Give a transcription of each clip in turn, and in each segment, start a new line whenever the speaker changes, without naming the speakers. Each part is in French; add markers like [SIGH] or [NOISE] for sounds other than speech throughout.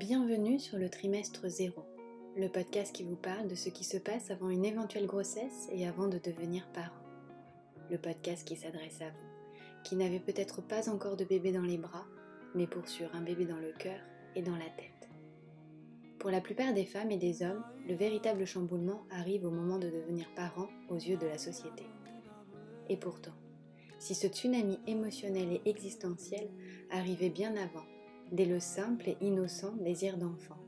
Bienvenue sur le trimestre zéro, le podcast qui vous parle de ce qui se passe avant une éventuelle grossesse et avant de devenir parent. Le podcast qui s'adresse à vous, qui n'avez peut-être pas encore de bébé dans les bras, mais pour sûr un bébé dans le cœur et dans la tête. Pour la plupart des femmes et des hommes, le véritable chamboulement arrive au moment de devenir parent aux yeux de la société. Et pourtant, si ce tsunami émotionnel et existentiel arrivait bien avant, dès le simple et innocent désir d'enfant.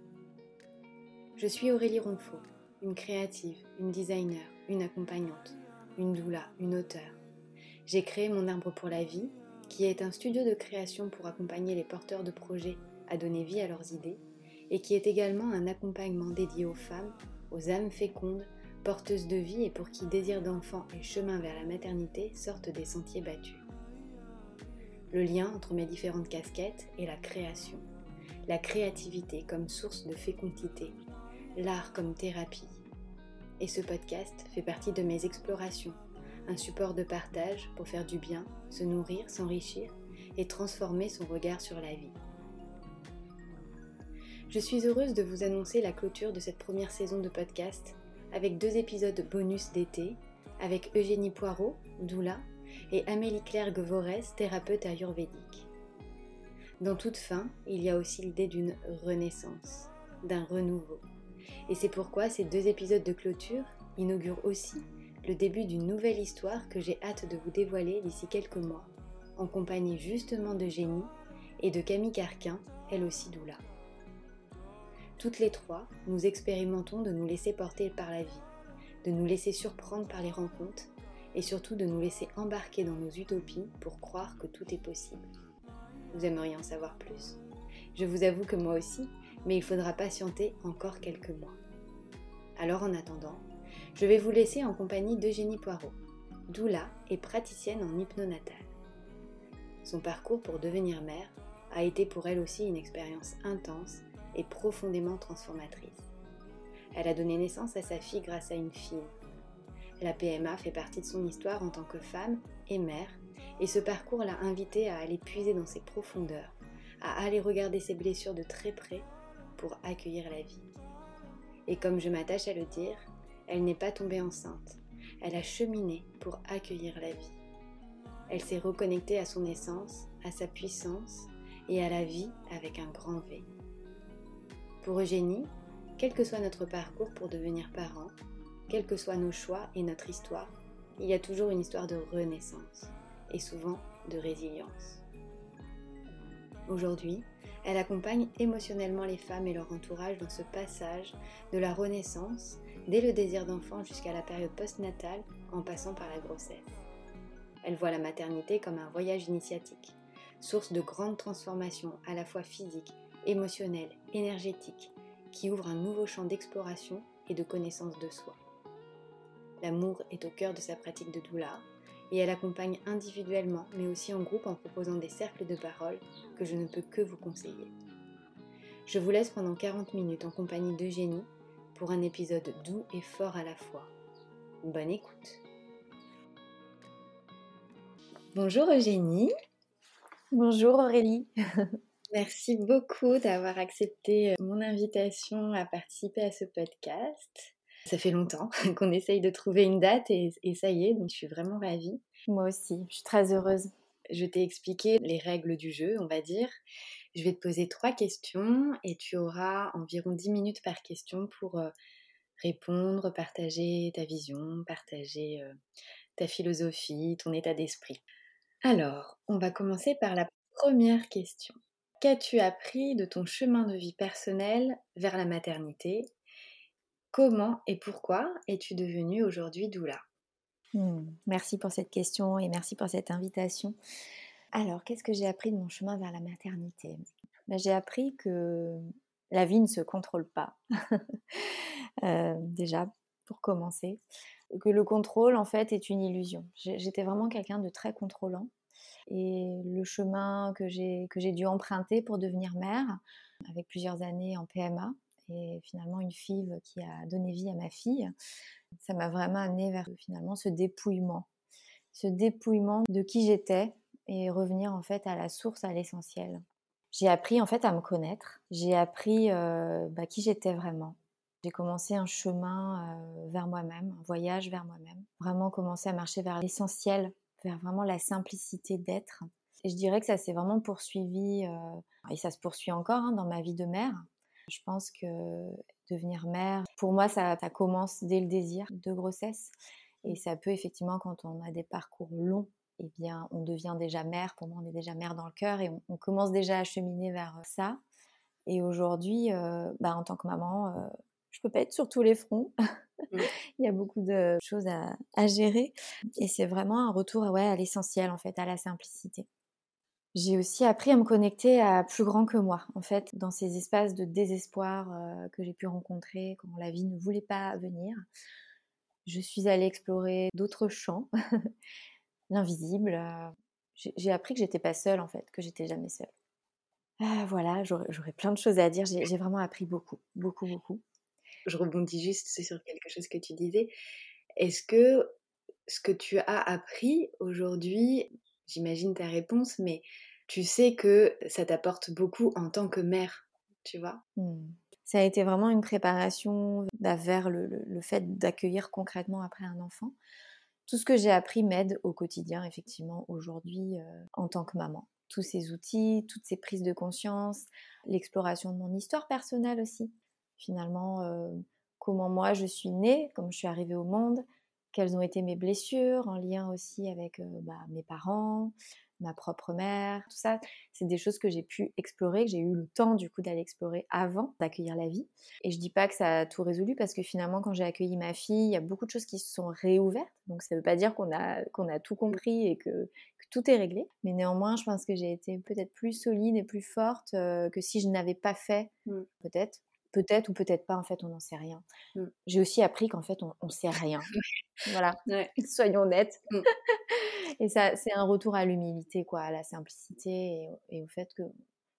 Je suis Aurélie Ronfaux, une créative, une designer, une accompagnante, une doula, une auteure. J'ai créé mon arbre pour la vie, qui est un studio de création pour accompagner les porteurs de projets à donner vie à leurs idées, et qui est également un accompagnement dédié aux femmes, aux âmes fécondes, porteuses de vie et pour qui désir d'enfant et chemin vers la maternité sortent des sentiers battus le lien entre mes différentes casquettes est la création, la créativité comme source de fécondité, l'art comme thérapie. Et ce podcast fait partie de mes explorations, un support de partage pour faire du bien, se nourrir, s'enrichir et transformer son regard sur la vie. Je suis heureuse de vous annoncer la clôture de cette première saison de podcast avec deux épisodes bonus d'été avec Eugénie Poirot, doula, et Amélie Claire Gvorès, thérapeute ayurvédique. Dans toute fin, il y a aussi l'idée d'une renaissance, d'un renouveau. Et c'est pourquoi ces deux épisodes de clôture inaugurent aussi le début d'une nouvelle histoire que j'ai hâte de vous dévoiler d'ici quelques mois, en compagnie justement de Génie et de Camille Carquin, elle aussi doula. Toutes les trois, nous expérimentons de nous laisser porter par la vie, de nous laisser surprendre par les rencontres et surtout de nous laisser embarquer dans nos utopies pour croire que tout est possible. Vous aimeriez en savoir plus Je vous avoue que moi aussi, mais il faudra patienter encore quelques mois. Alors en attendant, je vais vous laisser en compagnie d'Eugénie Poirot, doula et praticienne en hypnonatal. Son parcours pour devenir mère a été pour elle aussi une expérience intense et profondément transformatrice. Elle a donné naissance à sa fille grâce à une fille, la PMA fait partie de son histoire en tant que femme et mère, et ce parcours l'a invitée à aller puiser dans ses profondeurs, à aller regarder ses blessures de très près pour accueillir la vie. Et comme je m'attache à le dire, elle n'est pas tombée enceinte, elle a cheminé pour accueillir la vie. Elle s'est reconnectée à son essence, à sa puissance et à la vie avec un grand V. Pour Eugénie, quel que soit notre parcours pour devenir parent, quels que soient nos choix et notre histoire, il y a toujours une histoire de renaissance et souvent de résilience. Aujourd'hui, elle accompagne émotionnellement les femmes et leur entourage dans ce passage de la renaissance dès le désir d'enfant jusqu'à la période postnatale en passant par la grossesse. Elle voit la maternité comme un voyage initiatique, source de grandes transformations à la fois physiques, émotionnelles, énergétiques, qui ouvre un nouveau champ d'exploration et de connaissance de soi. L'amour est au cœur de sa pratique de doula et elle accompagne individuellement mais aussi en groupe en proposant des cercles de parole que je ne peux que vous conseiller. Je vous laisse pendant 40 minutes en compagnie d'Eugénie pour un épisode doux et fort à la fois. Bonne écoute. Bonjour Eugénie.
Bonjour Aurélie. [LAUGHS]
Merci beaucoup d'avoir accepté mon invitation à participer à ce podcast. Ça fait longtemps [LAUGHS] qu'on essaye de trouver une date et, ça y est, donc je suis vraiment ravie.
Moi aussi, je suis très heureuse.
Je t'ai expliqué les règles du jeu, on va dire. Je vais te poser trois questions et tu auras environ 10 minutes par question pour euh, répondre, partager ta vision, partager euh, ta philosophie, ton état d'esprit. Alors, on va commencer par la première question. Qu'as-tu appris de ton chemin de vie personnel vers la maternité Comment et pourquoi es-tu devenue aujourd'hui doula?
Hmm, Merci pour cette question et merci pour cette invitation. Alors, qu'est-ce que j'ai appris de mon chemin vers la maternité? Ben, J'ai appris que la vie ne se contrôle pas. [LAUGHS] Euh, déjà, pour commencer. Que le contrôle, en fait, est une illusion. J'étais vraiment quelqu'un de très contrôlant. Et le chemin que j'ai dû emprunter pour devenir mère, avec plusieurs années en PMA, et finalement une fille qui a donné vie à ma fille, ça m'a vraiment amené vers finalement ce dépouillement, ce dépouillement de qui j'étais et revenir en fait à la source, à l'essentiel. j'ai appris en fait à me connaître. J'ai appris bah, qui j'étais vraiment. J'ai commencé un chemin vers moi-même, un voyage vers moi-même. Vraiment commencer à marcher vers l'essentiel, vers vraiment la simplicité d'être. Et je dirais que ça s'est vraiment poursuivi, et ça se poursuit encore hein, dans ma vie de mère. Je pense que devenir mère, pour moi, ça, ça commence dès le désir de grossesse. Et ça peut effectivement, quand on a des parcours longs, eh bien, on devient déjà mère. Pour moi, on est déjà mère dans le cœur et on, commence déjà à cheminer vers ça. Et aujourd'hui, bah, en tant que maman, je peux pas être sur tous les fronts. Mmh. [LAUGHS] Il y a beaucoup de choses à, à gérer. Et c'est vraiment un retour ouais, à l'essentiel, en fait, à la simplicité. J'ai aussi appris à me connecter à plus grand que moi, en fait, dans ces espaces de désespoir que j'ai pu rencontrer quand la vie ne voulait pas venir. Je suis allée explorer d'autres champs, [LAUGHS] l'invisible. J'ai appris que j'étais pas seule, en fait, que j'étais jamais seule. Ah, voilà, j'aurais plein de choses à dire. J'ai vraiment appris beaucoup, beaucoup, beaucoup.
Je rebondis juste sur quelque chose que tu disais. Est-ce que ce que tu as appris aujourd'hui, j'imagine ta réponse, mais tu sais que ça t'apporte beaucoup en tant que mère, tu vois?
Mmh. Ça a été vraiment une préparation bah, vers le, fait d'accueillir concrètement après un enfant. Tout ce que j'ai appris m'aide au quotidien, effectivement, aujourd'hui, euh, en tant que maman. Tous ces outils, toutes ces prises de conscience, l'exploration de mon histoire personnelle aussi. Finalement, euh, comment moi je suis née, comment je suis arrivée au monde, quelles ont été mes blessures, en lien aussi avec euh, bah, mes parents, ma propre mère, tout ça. C'est des choses que j'ai pu explorer, que j'ai eu le temps du coup d'aller explorer avant d'accueillir la vie. Et je dis pas que ça a tout résolu parce que finalement, quand j'ai accueilli ma fille, il y a beaucoup de choses qui se sont réouvertes. Donc ça ne veut pas dire qu'on a, qu'on a tout compris et que, tout est réglé. Mais néanmoins, je pense que j'ai été peut-être plus solide et plus forte euh, que si je n'avais pas fait, mmh. peut-être, Peut-être ou peut-être pas, en fait, on n'en sait rien. Mmh. J'ai aussi appris qu'en fait, on ne sait rien. [LAUGHS] voilà, [LAUGHS] soyons honnêtes. Mmh. [LAUGHS] et ça, c'est un retour à l'humilité, quoi, à la simplicité et, au fait que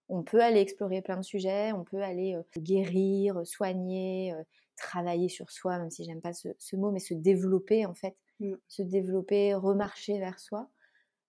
on peut aller explorer plein de sujets, on peut aller guérir, soigner, travailler sur soi, même si j'aime pas ce, mot, mais se développer, en fait. Mmh. Se développer, remarcher vers soi.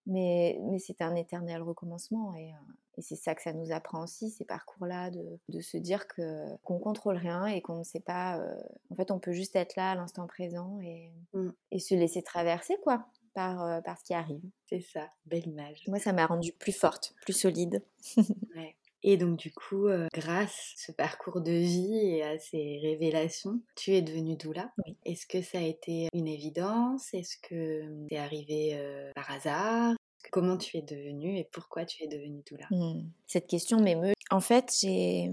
Mais, mais c'est un éternel recommencement et, et c'est ça que ça nous apprend aussi, ces parcours-là, de, de, se dire que qu'on contrôle rien et qu'on ne sait pas. Euh, en fait, on peut juste être là à l'instant présent et, mmh. et, se laisser traverser, quoi, par, euh, par ce qui arrive.
C'est ça, belle image.
Moi, ça m'a rendue plus forte, plus solide. [LAUGHS]
ouais. Et donc du coup, euh, grâce à ce parcours de vie et à ces révélations, tu es devenue doula. Oui. Est-ce que ça a été une évidence? Est-ce que c'est arrivé par hasard? Comment tu es devenue et pourquoi tu es devenue doula mmh.
Cette question m'émeut. En fait, j'ai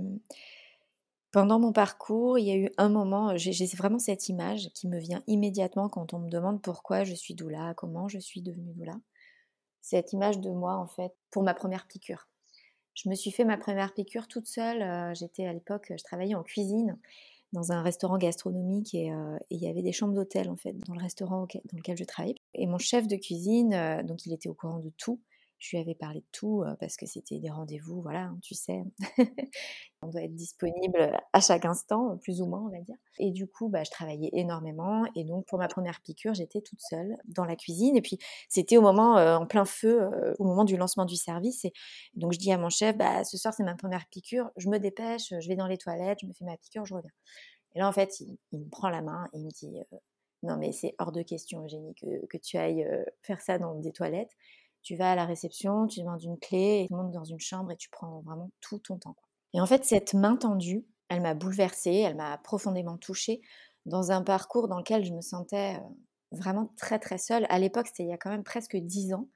pendant mon parcours, il y a eu un moment, j'ai vraiment cette image qui me vient immédiatement quand on me demande pourquoi je suis doula, comment je suis devenue doula. Cette image de moi, en fait, pour ma première piqûre. Je me suis fait ma première piqûre toute seule. Euh, j'étais à l'époque, je travaillais en cuisine dans un restaurant gastronomique euh, et, il y avait des chambres d'hôtel en fait dans le restaurant dans lequel je travaillais. Et mon chef de cuisine, euh, donc il était au courant de tout. Je lui avais parlé de tout parce que c'était des rendez-vous, voilà, hein, tu sais. [LAUGHS] on doit être disponible à chaque instant, plus ou moins, on va dire. Et du coup, bah, je travaillais énormément. Et donc, pour ma première piqûre, j'étais toute seule dans la cuisine. Et puis, c'était au moment, en plein feu, au moment du lancement du service. Et donc, je dis à mon chef, bah, ce soir, c'est ma première piqûre. Je me dépêche, je vais dans les toilettes, je me fais ma piqûre, je reviens. Et là, en fait, il, me prend la main et il me dit Non, mais c'est hors de question, Eugénie, que tu ailles faire ça dans des toilettes. Tu vas à la réception, tu demandes une clé, et tu montes dans une chambre et tu prends vraiment tout ton temps. Et en fait, cette main tendue, elle m'a bouleversée, elle m'a profondément touchée dans un parcours dans lequel je me sentais vraiment très très seule. À l'époque, c'était il y a quand même presque dix ans.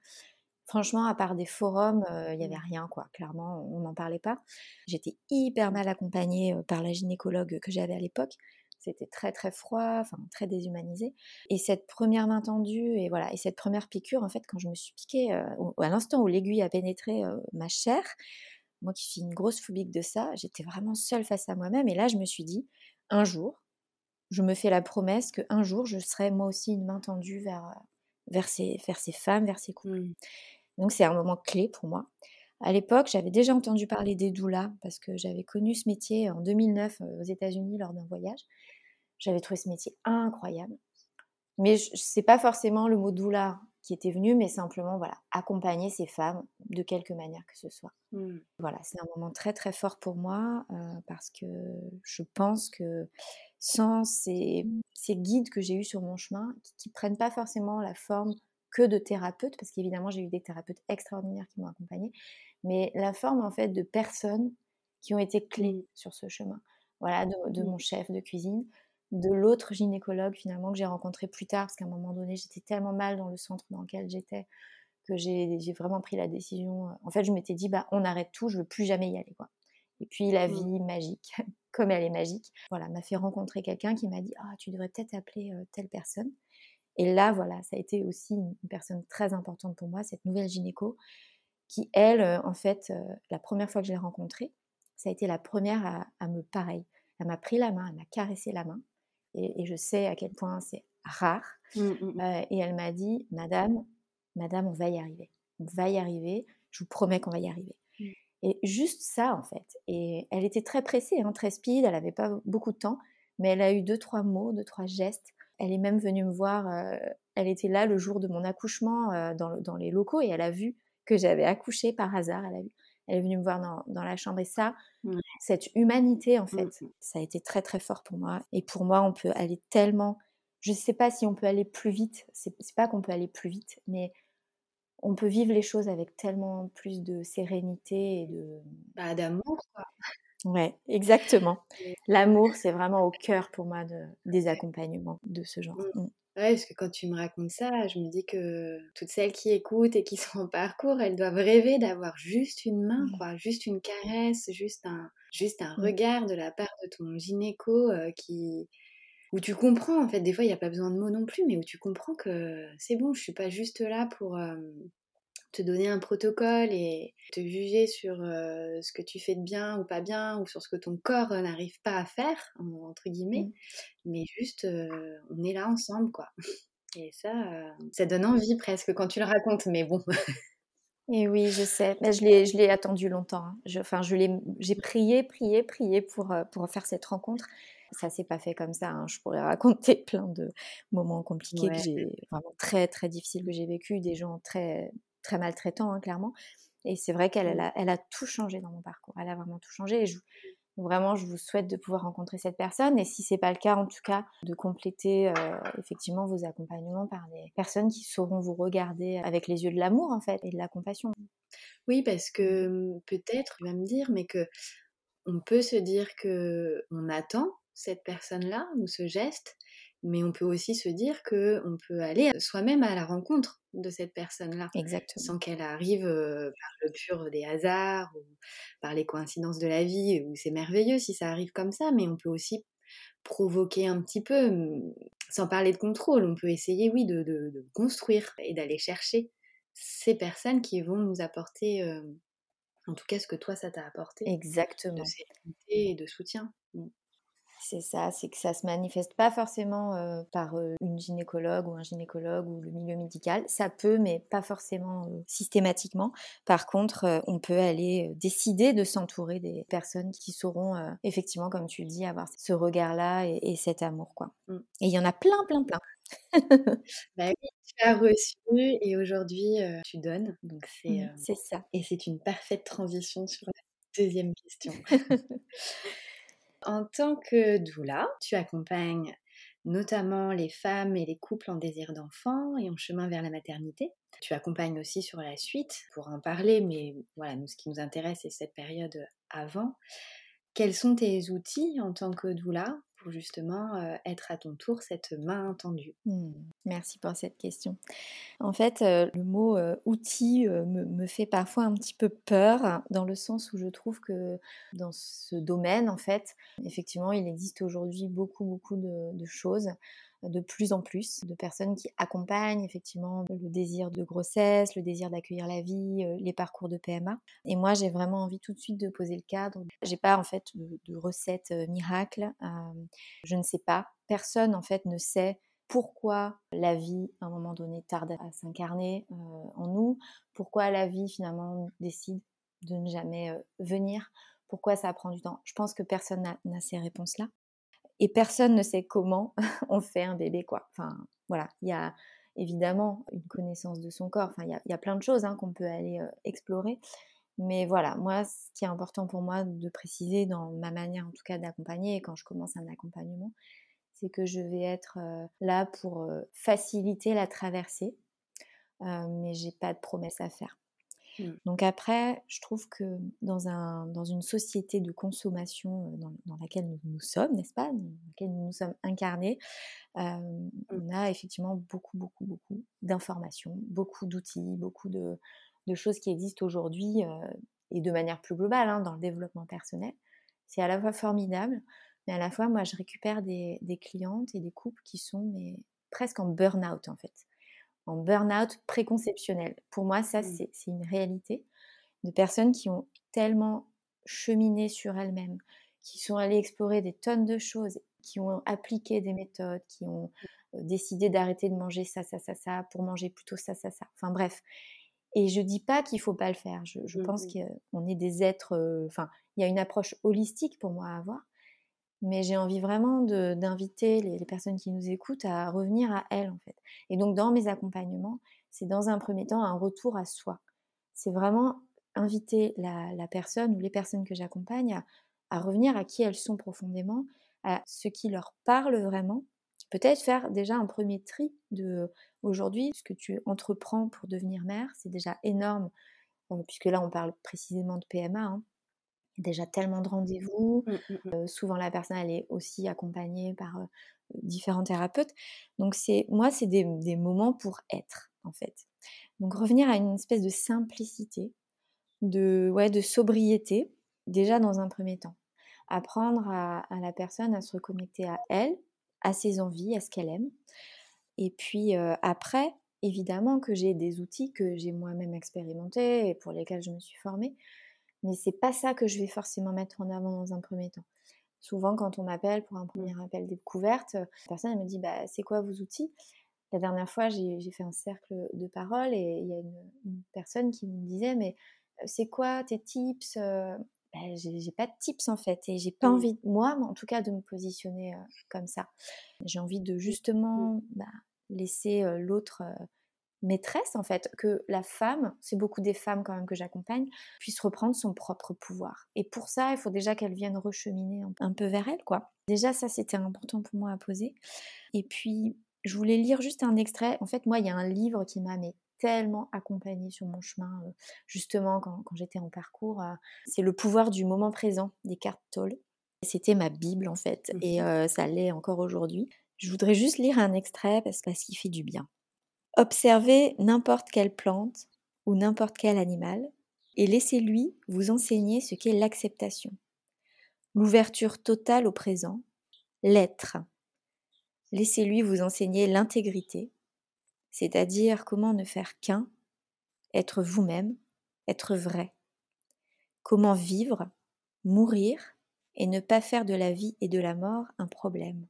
Franchement, à part des forums, il n'y avait mmh. rien, quoi. Clairement, on n'en parlait pas. J'étais hyper mal accompagnée par la gynécologue que j'avais à l'époque. C'était très très froid, enfin très déshumanisé. Et cette première main tendue et voilà, et cette première piqûre, en fait, quand je me suis piquée, à l'instant où l'aiguille a pénétré ma chair, moi qui suis une grosse phobique de ça, j'étais vraiment seule face à moi-même. Et là, je me suis dit, un jour, je me fais la promesse qu'un jour, je serai moi aussi une main tendue vers, vers, ces, vers ces femmes, vers ces couples. Mmh. Donc c'est un moment clé pour moi. À l'époque, j'avais déjà entendu parler des doulas parce que j'avais connu ce métier en 2009 aux États-Unis lors d'un voyage. J'avais trouvé ce métier incroyable. Mais ce n'est pas forcément le mot doula qui était venu, mais simplement voilà, accompagner ces femmes de quelque manière que ce soit. Mmh. Voilà, c'est un moment très très fort pour moi parce que je pense que sans ces, ces guides que j'ai eus sur mon chemin, qui, ne prennent pas forcément la forme que de thérapeutes, parce qu'évidemment j'ai eu des thérapeutes extraordinaires qui m'ont accompagnée, mais la forme en fait de personnes qui ont été clés mmh. sur ce chemin. Voilà, de, mmh. mon chef de cuisine, de l'autre gynécologue finalement que j'ai rencontré plus tard, parce qu'à un moment donné j'étais tellement mal dans le centre dans lequel j'étais que j'ai vraiment pris la décision. En fait, je m'étais dit, bah, on arrête tout, je veux plus jamais y aller. Quoi. Et puis la mmh. vie magique, [LAUGHS] comme elle est magique, voilà, m'a fait rencontrer quelqu'un qui m'a dit, ah, tu devrais peut-être appeler telle personne. Et là, voilà, ça a été aussi une personne très importante pour moi, cette nouvelle gynéco, qui, elle, en fait, la première fois que je l'ai rencontrée, ça a été la première à, me pareil. Elle m'a pris la main, elle m'a caressé la main. Et, je sais à quel point c'est rare. Mmh, mmh, mmh. et elle m'a dit, Madame, Madame, on va y arriver. On va y arriver. Je vous promets qu'on va y arriver. Et juste ça, en fait. Et elle était très pressée, hein, très speed. Elle n'avait pas beaucoup de temps. Mais elle a eu deux, trois mots, deux, trois gestes elle est même venue me voir, euh, elle était là le jour de mon accouchement euh, dans, les locaux et elle a vu que j'avais accouché par hasard. Elle, elle est venue me voir dans, la chambre et ça, cette humanité en fait, mmh ça a été très très fort pour moi. Et pour moi, on peut aller tellement, je ne sais pas si on peut aller plus vite, c'est pas qu'on peut aller plus vite, mais on peut vivre les choses avec tellement plus de sérénité et de...
Bah, d'amour, quoi.
Ouais, exactement. L'amour, c'est vraiment au cœur pour moi de, des accompagnements de ce genre.
Mmh. Mmh. Ouais, parce que quand tu me racontes ça, je me dis que toutes celles qui écoutent et qui [LAUGHS] sont en parcours, elles doivent rêver d'avoir juste une main, mmh. quoi, juste une caresse, juste un, juste un regard de la part de ton gynéco euh, qui, où tu comprends, en fait, des fois, il n'y a pas besoin de mots non plus, mais où tu comprends que c'est bon, je suis pas juste là pour, euh, te donner un protocole et te juger sur euh, ce que tu fais de bien ou pas bien ou sur ce que ton corps euh, n'arrive pas à faire, entre guillemets. Mmh. Mais juste, euh, on est là ensemble, quoi. [LAUGHS] Et ça, ça donne envie presque quand tu le racontes, mais bon. [LAUGHS]
Et oui, je sais. Mais je l'ai, je l'ai attendu longtemps. Hein. Je, enfin, je l'ai, j'ai prié, prié, prié pour, pour faire cette rencontre. Ça s'est pas fait comme ça. Hein. Je pourrais [LAUGHS] raconter plein de moments compliqués que j'ai, vraiment très, très difficiles que j'ai vécu, des gens très, très maltraitant, hein, clairement. Et c'est vrai qu'elle mmh. elle a, tout changé dans mon parcours. Elle a vraiment tout changé. Et je, vraiment, je vous souhaite de pouvoir rencontrer cette personne. Et si c'est pas le cas, en tout cas, de compléter euh, effectivement vos accompagnements par des personnes qui sauront vous regarder avec les yeux de l'amour, en fait, et de la compassion.
Oui, parce que mmh, peut-être, tu vas me dire, mais que on peut se dire que on attend cette personne-là ou ce geste, mais on peut aussi se dire que on peut aller soi-même à la rencontre de cette personne-là, sans qu'elle arrive par le pur des hasards ou par les coïncidences de la vie. Où c'est merveilleux si ça arrive comme ça, mais on peut aussi provoquer un petit peu, mmh, sans parler de contrôle. On peut essayer, oui, de, construire et d'aller chercher ces personnes qui vont nous apporter, en tout cas, ce que toi ça t'a apporté.
Exactement.
De sécurité et de soutien.
C'est ça, c'est que ça se manifeste pas forcément euh, par euh, une gynécologue ou un gynécologue ou le milieu médical. Ça peut, mais pas forcément euh, systématiquement. Par contre, on peut aller décider de s'entourer des personnes qui sauront effectivement, comme tu le dis, avoir ce regard-là et, cet amour, quoi. Mmh. Et il y en a plein, plein, plein.
bah oui, tu as reçu et aujourd'hui tu donnes. Donc c'est
c'est ça.
Et c'est une parfaite transition sur la deuxième question. [LAUGHS] En tant que doula, tu accompagnes notamment les femmes et les couples en désir d'enfant et en chemin vers la maternité. Tu accompagnes aussi sur la suite pour en parler, mais voilà, nous, ce qui nous intéresse, c'est cette période avant. Quels sont tes outils en tant que doula justement euh, être à ton tour cette main tendue.
Mmh, Merci pour cette question. En fait, euh, le mot euh, outil me, fait parfois un petit peu peur dans le sens où je trouve que dans ce domaine, en fait, effectivement, il existe aujourd'hui beaucoup, beaucoup de choses de plus en plus de personnes qui accompagnent effectivement le désir de grossesse, le désir d'accueillir la vie, euh, les parcours de PMA. Et moi, j'ai vraiment envie tout de suite de poser le cadre. J'ai pas en fait de, recette euh, miracle. Euh, je ne sais pas. Personne en fait ne sait pourquoi la vie, à un moment donné, tarde à s'incarner en nous, pourquoi la vie finalement décide de ne jamais venir, pourquoi ça prend du temps. Je pense que personne n'a ces réponses-là et personne ne sait comment [LAUGHS] on fait un bébé quoi. Enfin voilà, il y a évidemment une connaissance de son corps. Il y, a plein de choses hein, qu'on peut aller explorer. Mais voilà, moi, ce qui est important pour moi de préciser dans ma manière en tout cas d'accompagner, quand je commence un accompagnement, c'est que je vais être là pour faciliter la traversée, mais j'ai pas de promesse à faire. Mmh. Donc après, je trouve que dans, un, dans une société de consommation dans, laquelle nous, sommes, n'est-ce pas, dans laquelle nous nous sommes incarnés, mmh. on a effectivement beaucoup, beaucoup, beaucoup d'informations, beaucoup d'outils, beaucoup de, de, choses qui existent aujourd'hui et de manière plus globale hein, dans le développement personnel. C'est à la fois formidable, mais à la fois, moi, je récupère des, des clientes et des couples qui sont mais, presque en burn-out en fait en burn-out préconceptionnel. Pour moi, ça, mmh. c'est une réalité de personnes qui ont tellement cheminé sur elles-mêmes, qui sont allées explorer des tonnes de choses, qui ont appliqué des méthodes, qui ont décidé d'arrêter de manger ça, ça, ça, ça, pour manger plutôt ça, ça, ça. Enfin bref. Et je dis pas qu'il faut pas le faire. Je, je pense mmh qu'on est des êtres. Enfin, il y a une approche holistique pour moi à avoir mais j'ai envie vraiment d'inviter les, personnes qui nous écoutent à revenir à elles en fait. Et donc dans mes accompagnements, c'est dans un premier temps un retour à soi. C'est vraiment inviter la, personne ou les personnes que j'accompagne à, revenir à qui elles sont profondément, à ce qui leur parle vraiment. Peut-être faire déjà un premier tri de aujourd'hui ce que tu entreprends pour devenir mère, c'est déjà énorme, euh, puisque là on parle précisément de PMA. Hein déjà tellement de rendez-vous. Mmh, mmh, mmh. souvent, la personne, elle est aussi accompagnée par différents thérapeutes. Donc, c'est moi, c'est des, moments pour être, en fait. Donc, revenir à une espèce de simplicité, de, ouais, de sobriété, déjà dans un premier temps. Apprendre à, à, la personne à se reconnecter à elle, à ses envies, à ce qu'elle aime. Et puis, après, évidemment que j'ai des outils que j'ai moi-même expérimentés et pour lesquels je me suis formée mais c'est pas ça que je vais forcément mettre en avant dans un premier temps. Souvent, quand on m'appelle pour un premier mmh. appel découverte, la personne me dit bah, C'est quoi vos outils? La dernière fois, j'ai fait un cercle de parole et il y a une, personne qui me disait Mais c'est quoi tes tips bah, J'ai pas de tips en fait et j'ai pas envie, moi en tout cas, de me positionner comme ça. J'ai envie de mmh. justement bah, laisser l'autre maîtresse en fait, que la femme, c'est beaucoup des femmes quand même que j'accompagne, puisse reprendre son propre pouvoir. Et pour ça, il faut déjà qu'elle vienne recheminer un peu vers elle, quoi. Déjà, ça, c'était important pour moi à poser. Et puis, je voulais lire juste un extrait. En fait, moi, il y a un livre qui m'a tellement accompagnée sur mon chemin, euh, justement quand, j'étais en parcours. Euh, c'est Le pouvoir du moment présent des cartes Toll. C'était ma Bible en fait, mmh et euh, ça l'est encore aujourd'hui. Je voudrais juste lire un extrait parce, parce qu'il fait du bien. Observez n'importe quelle plante ou n'importe quel animal et laissez-lui vous enseigner ce qu'est l'acceptation, l'ouverture totale au présent, l'être. Laissez-lui vous enseigner l'intégrité, c'est-à-dire comment ne faire qu'un, être vous-même, être vrai, comment vivre, mourir et ne pas faire de la vie et de la mort un problème.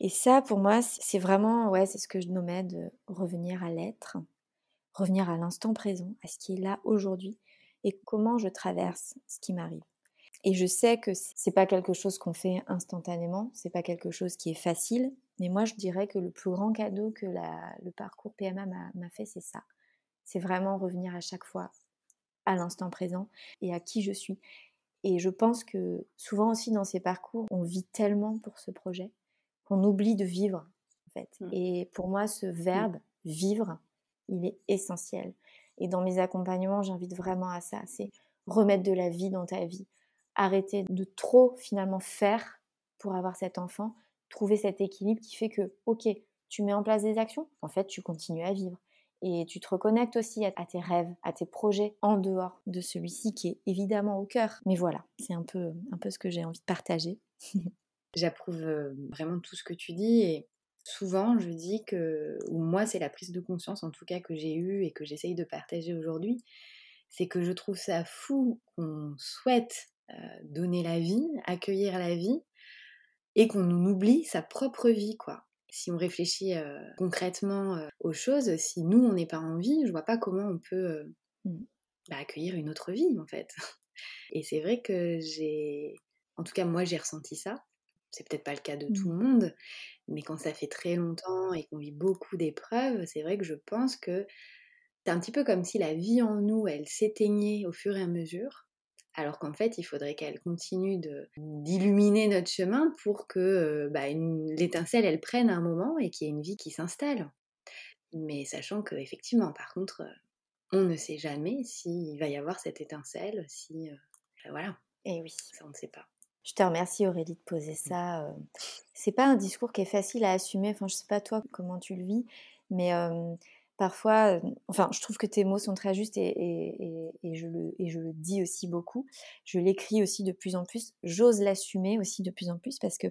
Et ça, pour moi, c'est vraiment, ouais, c'est ce que je nommais de revenir à l'être, revenir à l'instant présent, à ce qui est là aujourd'hui et comment je traverse ce qui m'arrive. Et je sais que c'est pas quelque chose qu'on fait instantanément, c'est pas quelque chose qui est facile, mais moi je dirais que le plus grand cadeau que le parcours PMA m'a fait, c'est ça. C'est vraiment revenir à chaque fois à l'instant présent et à qui je suis. Et je pense que souvent aussi dans ces parcours, on vit tellement pour ce projet on oublie de vivre, en fait. Mmh. Et pour moi, ce mmh. verbe vivre, il est essentiel. Et dans mes accompagnements, j'invite vraiment à ça, c'est remettre de la vie dans ta vie. Arrêter de trop finalement faire pour avoir cet enfant, trouver cet équilibre qui fait que, ok, tu mets en place des actions, en fait, tu continues à vivre. Et tu te reconnectes aussi à, tes rêves, à tes projets en dehors de celui-ci qui est évidemment au cœur. Mais voilà, c'est un peu, un peu ce que j'ai envie de partager. [LAUGHS]
J'approuve vraiment tout ce que tu dis et souvent je dis que, ou moi c'est la prise de conscience en tout cas que j'ai eue et que j'essaye de partager aujourd'hui, c'est que je trouve ça fou qu'on souhaite donner la vie, accueillir la vie et qu'on oublie sa propre vie quoi. Si on réfléchit concrètement aux choses, si nous on n'est pas en vie, je vois pas comment on peut mmh. bah, accueillir une autre vie en fait. [LAUGHS] Et c'est vrai que j'ai, en tout cas moi j'ai ressenti ça c'est peut-être pas le cas de tout le mmh. monde, Mais quand ça fait très longtemps et qu'on vit beaucoup d'épreuves, c'est vrai que je pense que c'est un petit peu comme si la vie en nous, elle s'éteignait au fur et à mesure alors qu'en fait, il faudrait qu'elle continue d'illuminer notre chemin pour que bah, l'étincelle, elle prenne un moment et qu'il y ait une vie qui s'installe. Mais sachant qu'effectivement, par contre, on ne sait jamais s'il va y avoir cette étincelle, si... Bah, voilà.
Et oui.
Ça, on ne sait pas.
Je te remercie Aurélie de poser mmh. ça. C'est pas un discours qui est facile à assumer. Enfin, je sais pas toi comment tu le vis, mais parfois, enfin, je trouve que tes mots sont très justes et, je, le, et je le dis aussi beaucoup. Je l'écris aussi de plus en plus. J'ose l'assumer aussi de plus en plus parce que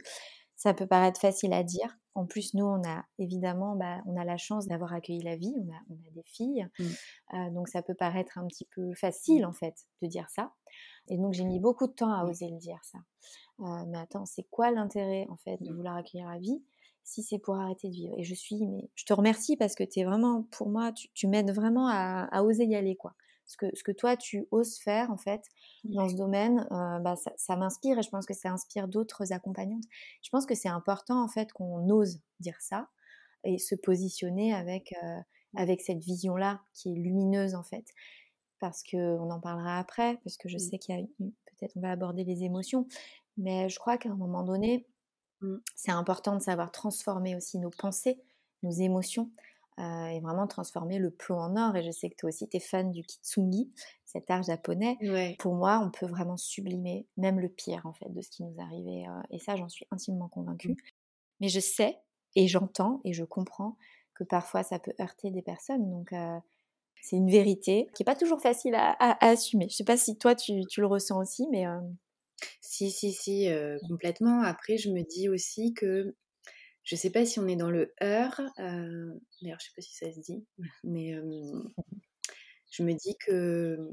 ça peut paraître facile à dire. En plus, nous, on a évidemment, bah, on a la chance d'avoir accueilli la vie. On a, on a des filles, mmh. donc ça peut paraître un petit peu facile en fait de dire ça. Et donc j'ai mis beaucoup de temps à oser le dire ça. mais attends, c'est quoi l'intérêt en fait de mmh. vouloir accueillir la vie si c'est pour arrêter de vivre? Et je suis, mais je te remercie parce que tu es vraiment, pour moi, tu, m'aides vraiment à, oser y aller, quoi. Ce que, ce que toi, tu oses faire, en fait, dans ce domaine, euh, bah, ça, m'inspire et je pense que ça inspire d'autres accompagnantes. Je pense que c'est important, en fait, qu'on ose dire ça et se positionner avec, euh, avec cette vision-là qui est lumineuse, en fait. Parce qu'on en parlera après, parce que je sais qu'il y a, peut-être on va aborder les émotions, mais je crois qu'à un moment donné, Mmh. C'est important de savoir transformer aussi nos pensées, nos émotions, euh, et vraiment transformer le plomb en or. Et je sais que toi aussi, tu es fan du kitsungi, cet art japonais. Pour moi, on peut vraiment sublimer même le pire, en fait, de ce qui nous arrivait. Euh, et ça, j'en suis intimement convaincue. Mmh. Mais je sais, et j'entends, et je comprends que parfois, ça peut heurter des personnes. Donc, euh, c'est une vérité qui n'est pas toujours facile à, assumer. Je ne sais pas si toi, tu, tu le ressens aussi, mais...
Si, si, si, complètement. Après, je me dis aussi que je sais pas si on est dans le heurt, d'ailleurs, je sais pas si ça se dit, [LAUGHS] mais je me dis que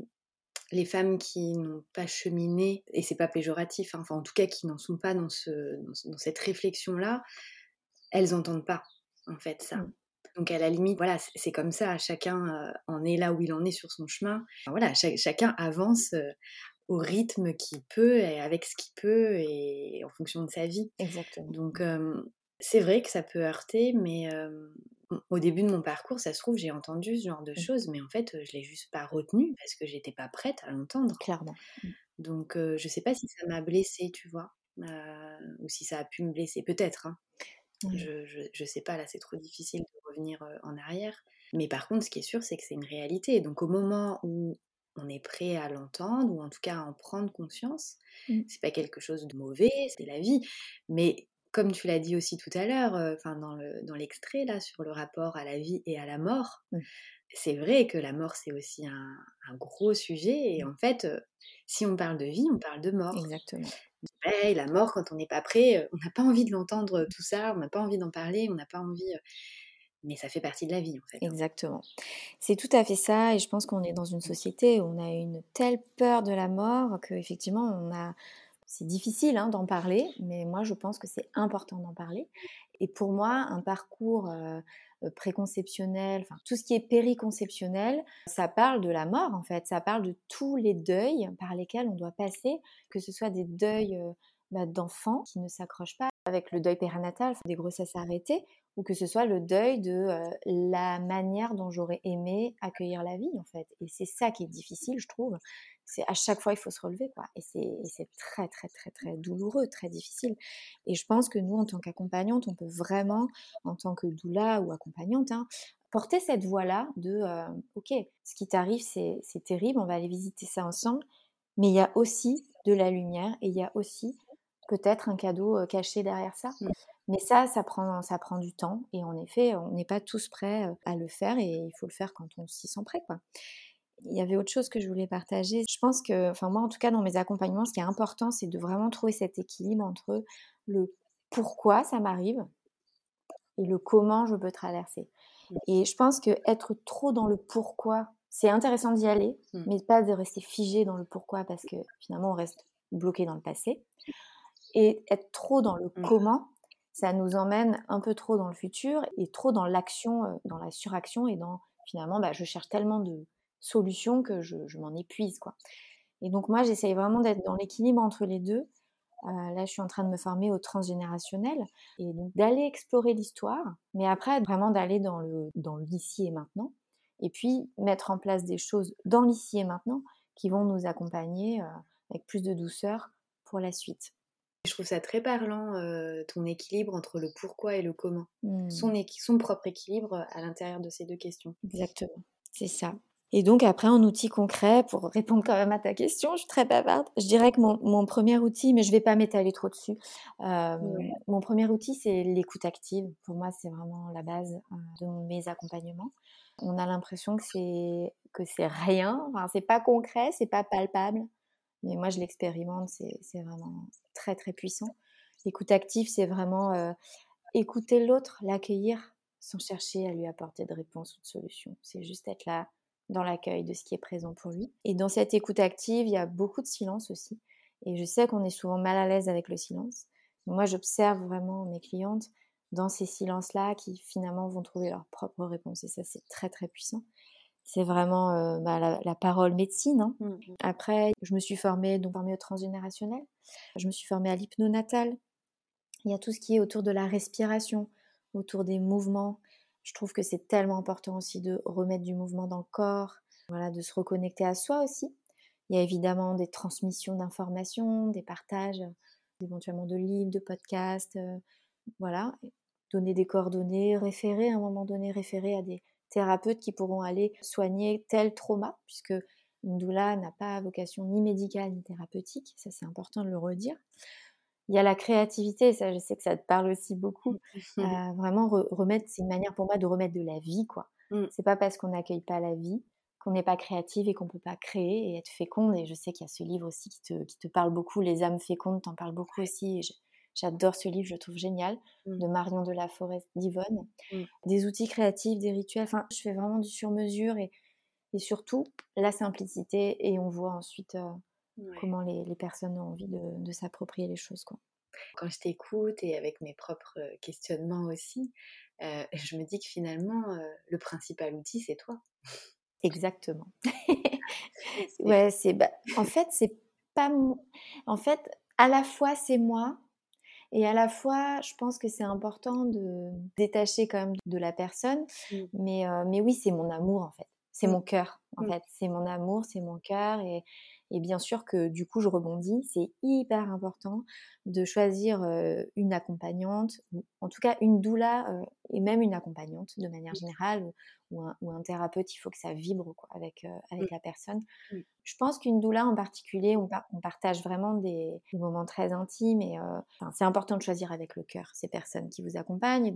les femmes qui n'ont pas cheminé, et c'est pas péjoratif, hein, enfin en tout cas qui n'en sont pas dans, ce, dans, cette réflexion-là, elles n'entendent pas en fait ça. Mmh. Donc à la limite, voilà, c'est comme ça, chacun en est là où il en est sur son chemin. voilà, chacun avance au rythme qu'il peut et avec ce qu'il peut et en fonction de sa vie.
Exactement.
Donc c'est vrai que ça peut heurter, mais au début de mon parcours, ça se trouve, j'ai entendu ce genre de mmh. choses, mais en fait, je l'ai juste pas retenu parce que j'étais pas prête à l'entendre.
Clairement. Mmh.
Donc je sais pas si ça m'a blessée, tu vois, ou si ça a pu me blesser, peut-être. Hein. Je, je, je, sais pas, là c'est trop difficile revenir en arrière. Mais par contre, ce qui est sûr, c'est que c'est une réalité. Donc au moment où on est prêt à l'entendre ou en tout cas à en prendre conscience. Mmh. C'est pas quelque chose de mauvais, c'est la vie. Mais comme tu l'as dit aussi tout à l'heure, enfin dans l'extrait là sur le rapport à la vie et à la mort, mmh. c'est vrai que la mort c'est aussi un, gros sujet et mmh. en fait, si on parle de vie, on parle de mort.
Exactement.
Et la mort, quand on n'est pas prêt, on n'a pas envie de l'entendre tout ça, on n'a pas envie d'en parler, on n'a pas envie mais ça fait partie de la vie en fait.
Hein. Exactement. C'est tout à fait ça et je pense qu'on est dans une société où on a une telle peur de la mort qu'effectivement on a... C'est difficile hein, d'en parler, mais moi je pense que c'est important d'en parler. Et pour moi, un parcours euh, euh, préconceptionnel, tout ce qui est périconceptionnel, ça parle de la mort en fait, ça parle de tous les deuils par lesquels on doit passer, que ce soit des deuils euh, bah, d'enfants qui ne s'accrochent pas avec le deuil périnatal, des grossesses arrêtées, ou que ce soit le deuil de la manière dont j'aurais aimé accueillir la vie en fait. Et c'est ça qui est difficile, je trouve. C'est à chaque fois il faut se relever quoi. Et c'est très très très très douloureux, très difficile. Et je pense que nous en tant qu'accompagnante, on peut vraiment, en tant que doula ou accompagnante, hein, porter cette voix-là de ok, ce qui t'arrive c'est terrible, on va aller visiter ça ensemble, mais il y a aussi de la lumière et il y a aussi peut-être un cadeau caché derrière ça. Mais ça, ça prend, ça prend du temps. Et en effet, on n'est pas tous prêts à le faire et il faut le faire quand on s'y sent prêt. Quoi. Il y avait autre chose que je voulais partager. Je pense que, enfin moi en tout cas dans mes accompagnements, ce qui est important, c'est de vraiment trouver cet équilibre entre le pourquoi ça m'arrive et le comment je peux traverser. Mmh. Et je pense que être trop dans le pourquoi, c'est intéressant d'y aller, mmh. mais pas de rester figé dans le pourquoi parce que finalement on reste bloqué dans le passé. Et être trop dans le mmh. comment, ça nous emmène un peu trop dans le futur et trop dans l'action, euh, dans la suraction et dans finalement, bah, je cherche tellement de solutions que je, m'en épuise. quoi. Et donc moi, j'essaye vraiment d'être dans l'équilibre entre les deux. là, je suis en train de me former au transgénérationnel et donc d'aller explorer l'histoire, mais après vraiment d'aller dans le dans l'ici et maintenant, et puis mettre en place des choses dans l'ici et maintenant qui vont nous accompagner avec plus de douceur pour la suite.
Je trouve ça très parlant, ton équilibre entre le pourquoi et le comment.
Mmh.
Son, son propre équilibre à l'intérieur de ces deux questions.
Exactement, c'est ça. Et donc après, en outil concret, pour répondre quand même à ta question, je suis très bavarde. Je dirais que mon, premier outil, mais je ne vais pas m'étaler trop dessus, mon premier outil, c'est l'écoute active. Pour moi, c'est vraiment la base de mes accompagnements. On a l'impression que c'est que c'est rien, enfin, c'est pas concret, c'est pas palpable, mais moi je l'expérimente, c'est vraiment très très puissant. L'écoute active, c'est vraiment écouter l'autre, l'accueillir sans chercher à lui apporter de réponse ou de solution. C'est juste être là dans l'accueil de ce qui est présent pour lui. Et dans cette écoute active, il y a beaucoup de silence aussi. Et je sais qu'on est souvent mal à l'aise avec le silence. Moi, j'observe vraiment mes clientes dans ces silences-là qui finalement vont trouver leur propre réponse. Et ça, c'est très très puissant. C'est vraiment euh, bah, la, parole médecine. Hein. Mmh, mmh. Après, je me suis formée, donc formée au transgénérationnel. Je me suis formée à l'hypnonatal. Il y a tout ce qui est autour de la respiration, autour des mouvements. Je trouve que c'est tellement important aussi de remettre du mouvement dans le corps, voilà, de se reconnecter à soi aussi. Il y a évidemment des transmissions d'informations, des partages, éventuellement de livres, de podcasts, euh, voilà, donner des coordonnées, référer à un moment donné, référer à des thérapeutes qui pourront aller soigner tel trauma, puisque une doula n'a pas vocation ni médicale ni thérapeutique, ça c'est important de le redire. Il y a la créativité, ça je sais que ça te parle aussi beaucoup. Euh, vraiment remettre, c'est une manière pour moi de remettre de la vie, quoi. Mmh. C'est pas parce qu'on n'accueille pas la vie qu'on n'est pas créative et qu'on peut pas créer et être féconde. Et je sais qu'il y a ce livre aussi qui te, qui te parle beaucoup, Les âmes fécondes, t'en parles beaucoup aussi. J'adore ce livre, je le trouve génial, mmh. de Marion de la Forêt d'Yvonne. Mmh. Des outils créatifs, des rituels, enfin, je fais vraiment du sur-mesure et, et, surtout la simplicité et on voit ensuite euh, comment les, les, personnes ont envie de, de s'approprier les choses. Quoi.
Quand je t'écoute et avec mes propres euh, questionnements aussi, euh, [LAUGHS] je me dis que finalement, le principal outil, c'est toi.
Exactement. [LAUGHS] ouais, c'est bah, en fait, c'est pas en fait, à la fois c'est moi et à la fois, je pense que c'est important de détacher quand même de la personne. Mmh. Mais, euh, mais oui, c'est mon amour en fait. C'est mmh. mon cœur en mmh. fait. C'est mon amour, c'est mon cœur. Et, et bien sûr que du coup, je rebondis. C'est hyper important de choisir une accompagnante, en tout cas une doula et même une accompagnante de manière générale, ou un, thérapeute. Il faut que ça vibre avec, avec la personne. Je pense qu'une doula en particulier, on, partage vraiment des, moments très intimes et c'est important de choisir avec le cœur ces personnes qui vous accompagnent et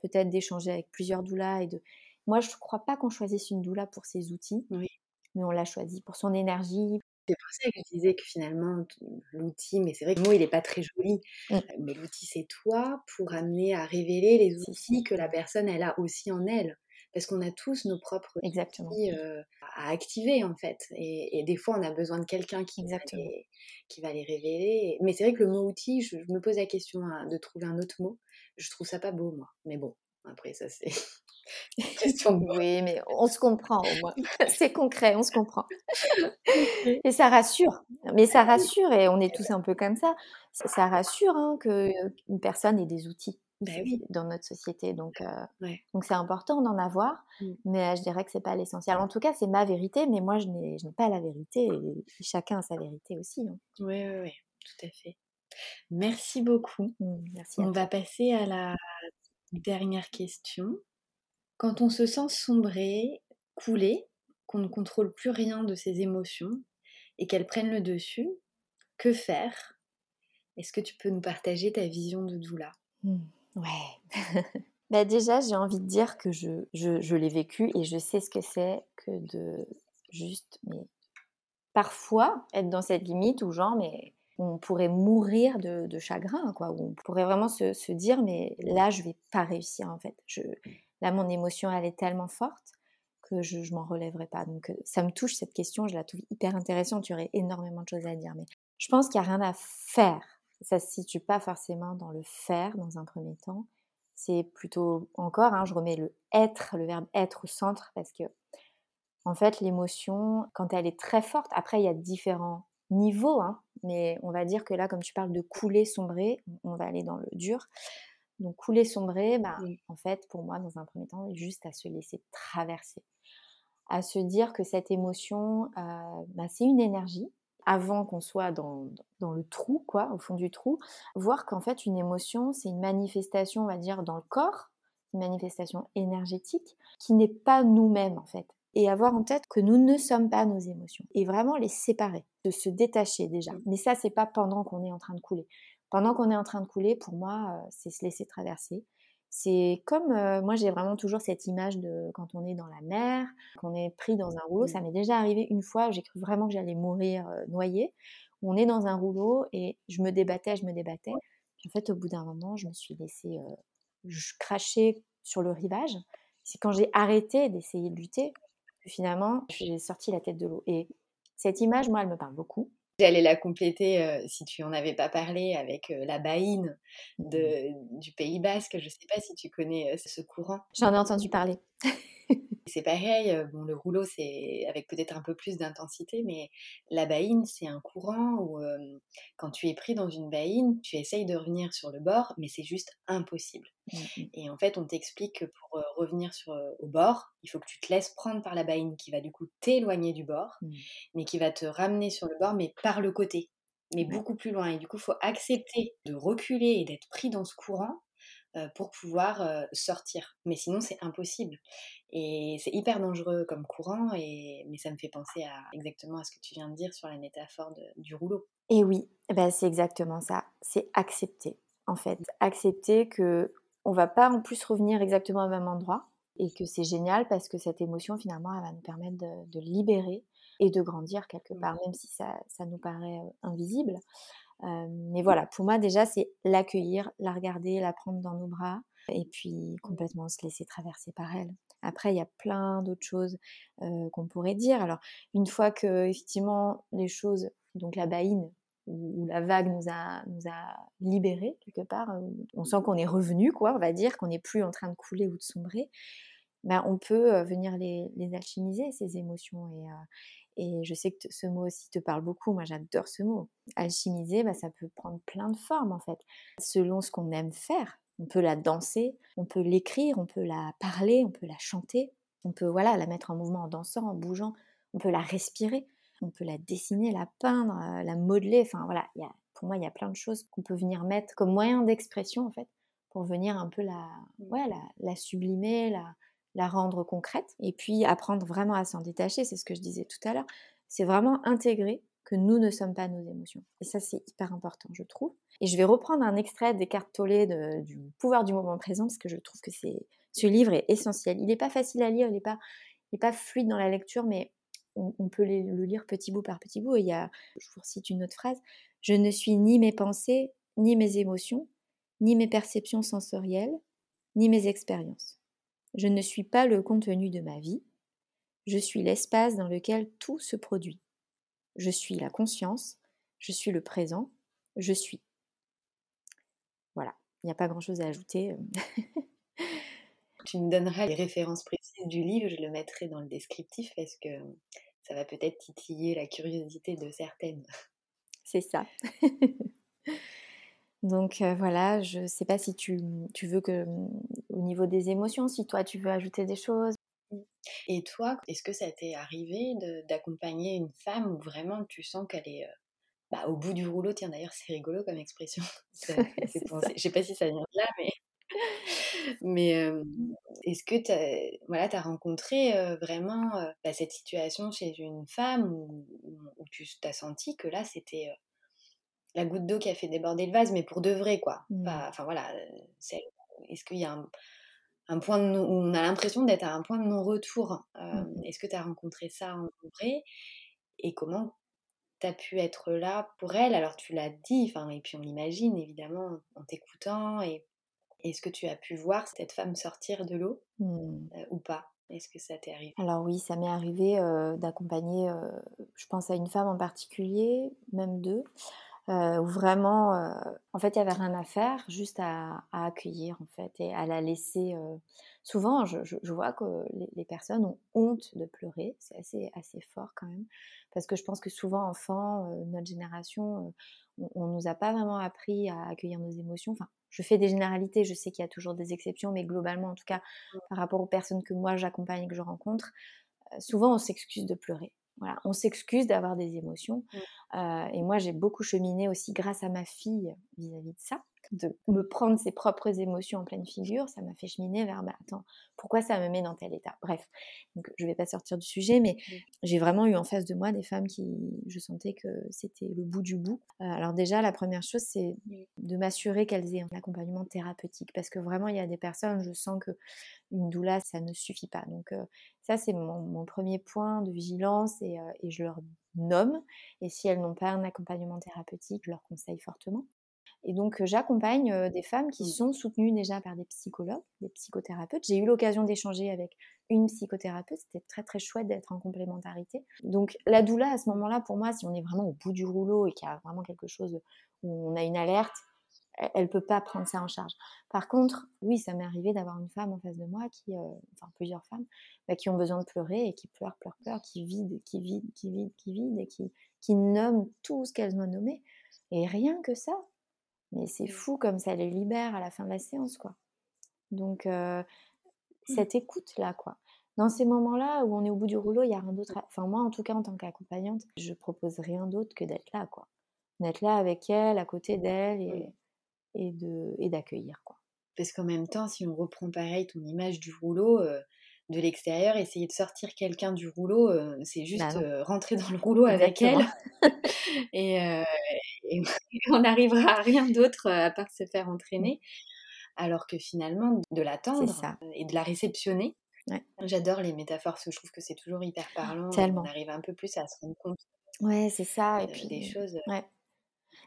peut-être d'échanger avec plusieurs doulas et de moi, je ne crois pas qu'on choisisse une doula pour ses outils, mais on l'a choisi pour son énergie,
c'est pour ça que je disais que finalement, l'outil, mais c'est vrai que le mot, il n'est pas très joli, mmh. mais l'outil, c'est toi pour amener à révéler les outils que la personne, elle a aussi en elle. Parce qu'on a tous nos propres outils à activer, en fait. Et, des fois, on a besoin de quelqu'un qui, qui, va les révéler. Mais c'est vrai que le mot outil, je, me pose la question hein, de trouver un autre mot. Je trouve ça pas beau, moi. Mais bon, après, ça, c'est. [LAUGHS]
oui, mais on se comprend au moins. [LAUGHS] [LAUGHS] C'est concret, on se comprend. Et ça rassure. Mais ça rassure, et on est tous un peu comme ça. Ça rassure hein, qu'une personne ait des outils bah dans notre société. Donc, euh, donc c'est important d'en avoir, mmh. mais je dirais que c'est pas l'essentiel. En tout cas, c'est ma vérité, mais moi, je n'ai pas la vérité, et chacun a sa vérité aussi.
Oui, oui, oui, tout à fait. Merci beaucoup.
Mmh, merci
on va passer à la dernière question. Quand on se sent sombrer, couler, qu'on ne contrôle plus rien de ses émotions et qu'elles prennent le dessus, que faire? Est-ce que tu peux nous partager ta vision de doula?
Mmh, Ouais. [LAUGHS] bah déjà, j'ai envie de dire que je, l'ai vécu et je sais ce que c'est que de juste, mais parfois être dans cette limite où genre, mais on pourrait mourir de, chagrin, quoi. Où on pourrait vraiment se, dire, mais là, je vais pas réussir en fait. Je, Là, mon émotion, elle est tellement forte que je ne m'en relèverai pas. Donc, euh, ça me touche cette question, je la trouve hyper intéressante. Tu aurais énormément de choses à dire, mais je pense qu'il n'y a rien à faire. Ça ne se situe pas forcément dans le faire dans un premier temps. C'est plutôt encore, hein, je remets le être, le verbe être au centre parce que, en fait, l'émotion, quand elle est très forte, après, il y a différents niveaux. Hein. mais on va dire que là, comme tu parles de couler, sombrer, on va aller dans le dur. Donc couler, sombrer, bah, en fait, pour moi, dans un premier temps, juste à se laisser traverser, à se dire que cette émotion, euh, bah, c'est une énergie. Avant qu'on soit dans, dans, le trou, quoi, au fond du trou, voir qu'en fait une émotion, c'est une manifestation, on va dire, dans le corps, une manifestation énergétique qui n'est pas nous-mêmes en fait et avoir en tête que nous ne sommes pas nos émotions et vraiment les séparer, de se détacher déjà. Mmh. Mais ça, c'est pas pendant qu'on est en train de couler. Pendant qu'on est en train de couler, pour moi, euh, c'est se laisser traverser. C'est comme, euh, moi j'ai vraiment toujours cette image de quand on est dans la mer, qu'on est pris dans un rouleau. Ça m'est déjà arrivé une fois, j'ai cru vraiment que j'allais mourir euh, noyée. On est dans un rouleau et je me débattais, je me débattais. en fait, au bout d'un moment, je me suis laissée je crachais sur le rivage. C'est quand j'ai arrêté d'essayer de lutter, finalement, j'ai sorti la tête de l'eau. Et cette image, moi, elle me parle beaucoup.
J'allais la compléter, euh, si tu en avais pas parlé, avec euh, la baïne de, mmh. du Pays Basque. Je ne sais pas si tu connais euh, ce courant.
J'en ai entendu parler. [LAUGHS] [LAUGHS]
c'est pareil, bon, le rouleau, c'est avec peut-être un peu plus d'intensité, mais la baïne, c'est un courant où quand tu es pris dans une baïne, tu essayes de revenir sur le bord, mais c'est juste impossible. Mmh, mmh. Et en fait, on t'explique que pour revenir sur, au bord, il faut que tu te laisses prendre par la baïne qui va du coup t'éloigner du bord, mmh. mais qui va te ramener sur le bord, mais par le côté, mais beaucoup plus loin. Et du coup, il faut accepter de reculer et d'être pris dans ce courant pour pouvoir sortir. Mais sinon, c'est impossible. Et c'est hyper dangereux comme courant, et, mais ça me fait penser à, exactement à ce que tu viens de dire sur la métaphore du rouleau.
Et oui, eh ben c'est exactement ça. C'est accepter, en fait. Accepter que on va pas en plus revenir exactement au même endroit et que c'est génial parce que cette émotion, finalement, elle va nous permettre de, libérer et de grandir quelque part, même si ça, ça nous paraît invisible. mais voilà, pour moi déjà, c'est l'accueillir, la regarder, la prendre dans nos bras et puis complètement se laisser traverser par elle. Après, il y a plein d'autres choses qu'on pourrait dire. Alors, une fois que effectivement les choses, donc la baïne où, la vague nous a, nous a libérés quelque part, on sent qu'on est revenu, quoi, on va dire, qu'on n'est plus en train de couler ou de sombrer. Ben, on peut venir les, alchimiser, ces émotions. Et, et je sais que ce mot aussi te parle beaucoup. Moi, j'adore ce mot. Alchimiser, ben, ça peut prendre plein de formes, en fait, selon ce qu'on aime faire. On peut la danser, on peut l'écrire, on peut la parler, on peut la chanter, on peut voilà la mettre en mouvement en dansant, en bougeant, on peut la respirer, on peut la dessiner, la peindre, euh, la modeler. Enfin voilà, y a, pour moi il y a plein de choses qu'on peut venir mettre comme moyen d'expression en fait pour venir un peu la, mmh. ouais, la, la sublimer, la, la rendre concrète et puis apprendre vraiment à s'en détacher. C'est ce que je disais tout à l'heure. C'est vraiment intégrer que nous ne sommes pas nos émotions. Et ça, c'est hyper important, je trouve. Et je vais reprendre un extrait des cartes Tollé du pouvoir du moment présent, parce que je trouve que c'est ce livre est essentiel. Il n'est pas facile à lire, il n'est pas, pas fluide dans la lecture, mais on, peut le lire petit bout par petit bout. Et il y a, je vous cite une autre phrase, je ne suis ni mes pensées, ni mes émotions, ni mes perceptions sensorielles, ni mes expériences. Je ne suis pas le contenu de ma vie, je suis l'espace dans lequel tout se produit. Je suis la conscience, je suis le présent, je suis. Voilà, il n'y a pas grand-chose à ajouter. Euh. [LAUGHS]
tu me donneras les références précises du livre, je le mettrai dans le descriptif parce que ça va peut-être titiller la curiosité de certaines.
C'est ça. [LAUGHS] Donc euh, voilà, je ne sais pas si tu, tu, veux que, au niveau des émotions, si toi tu veux ajouter des choses.
Et toi, est-ce que ça t'est arrivé d'accompagner une femme où vraiment tu sens qu'elle est euh, bah, au bout du rouleau? Tiens, d'ailleurs, c'est rigolo comme expression. [LAUGHS] [LAUGHS] Je ne sais pas si ça vient de là, mais. [LAUGHS] Mais est-ce que tu as, voilà, as rencontré vraiment bah, cette situation chez une femme où, tu t'as senti que là, c'était la goutte d'eau qui a fait déborder le vase, mais pour de vrai, quoi? Mmh. Enfin voilà, est-ce qu'il y a un, un point de où on a l'impression d'être à un point de non-retour. Mmh est-ce que tu as rencontré ça en vrai? Et comment tu as pu être là pour elle? Alors tu l'as dit, et puis on l'imagine évidemment en t'écoutant. Et est-ce que tu as pu voir cette femme sortir de l'eau? Mmh. ou pas? Est-ce que ça t'est arrivé?
Alors oui, ça m'est arrivé d'accompagner, je pense à une femme en particulier, même deux. Où vraiment, en fait, il y avait rien à faire, juste à, accueillir en fait et à la laisser. Souvent, je, vois que les, personnes ont honte de pleurer, c'est assez, assez fort quand même, parce que je pense que souvent, enfants, notre génération, on, ne nous a pas vraiment appris à accueillir nos émotions. Enfin, je fais des généralités, je sais qu'il y a toujours des exceptions, mais globalement, en tout cas, mmh. par rapport aux personnes que moi j'accompagne et que je rencontre, souvent on s'excuse de pleurer. Voilà, on s'excuse d'avoir des émotions. Mmh. et moi, j'ai beaucoup cheminé aussi grâce à ma fille vis-à-vis de ça de me prendre ses propres émotions en pleine figure, ça m'a fait cheminer vers, bah, attends, pourquoi ça me met dans tel état? Bref, donc je ne vais pas sortir du sujet, mais j'ai vraiment eu en face de moi des femmes qui, je sentais que c'était le bout du bout. Euh, alors déjà, la première chose, c'est de m'assurer qu'elles aient un accompagnement thérapeutique, parce que vraiment, il y a des personnes, je sens que une doula, ça ne suffit pas. Donc euh, ça, c'est mon, premier point de vigilance et, euh, et je leur nomme. Et si elles n'ont pas un accompagnement thérapeutique, je leur conseille fortement. Et donc, j'accompagne des femmes qui mmh. sont soutenues déjà par des psychologues, des psychothérapeutes. J'ai eu l'occasion d'échanger avec une psychothérapeute. C'était très, très chouette d'être en complémentarité. Donc, la doula, à ce moment-là, pour moi, si on est vraiment au bout du rouleau et qu'il y a vraiment quelque chose où on a une alerte, elle ne peut pas prendre ça en charge. Par contre, oui, ça m'est arrivé d'avoir une femme en face de moi, qui, enfin plusieurs femmes, bah, qui ont besoin de pleurer et qui pleurent, pleurent, pleurent, qui vident, qui vident, qui vident, qui vident et qui, qui nomment tout ce qu'elles ont nommé. Et rien que ça, mais c'est mmh. fou comme ça les libère à la fin de la séance, quoi. Donc, mmh. cette écoute-là, quoi. Dans ces moments-là où on est au bout du rouleau, il y a rien d'autre. Enfin, moi, en tout cas, en tant qu'accompagnante, je propose rien d'autre que d'être là, quoi. D'être là avec elle, à côté d'elle et, et, de, et d'accueillir, quoi.
Parce qu'en même temps, si on reprend pareil ton image du rouleau, de l'extérieur, essayer de sortir quelqu'un du rouleau, c'est bah juste rentrer dans le rouleau avec elle. [LAUGHS] et, [LAUGHS] on n'arrivera à rien d'autre à part se faire entraîner. Alors que finalement, de l'attendre et de la réceptionner. J'adore les métaphores, parce que je trouve que c'est toujours hyper parlant. Tellement. On arrive un peu plus à se rendre compte.
Ouais, c'est ça. et puis des choses. Ouais.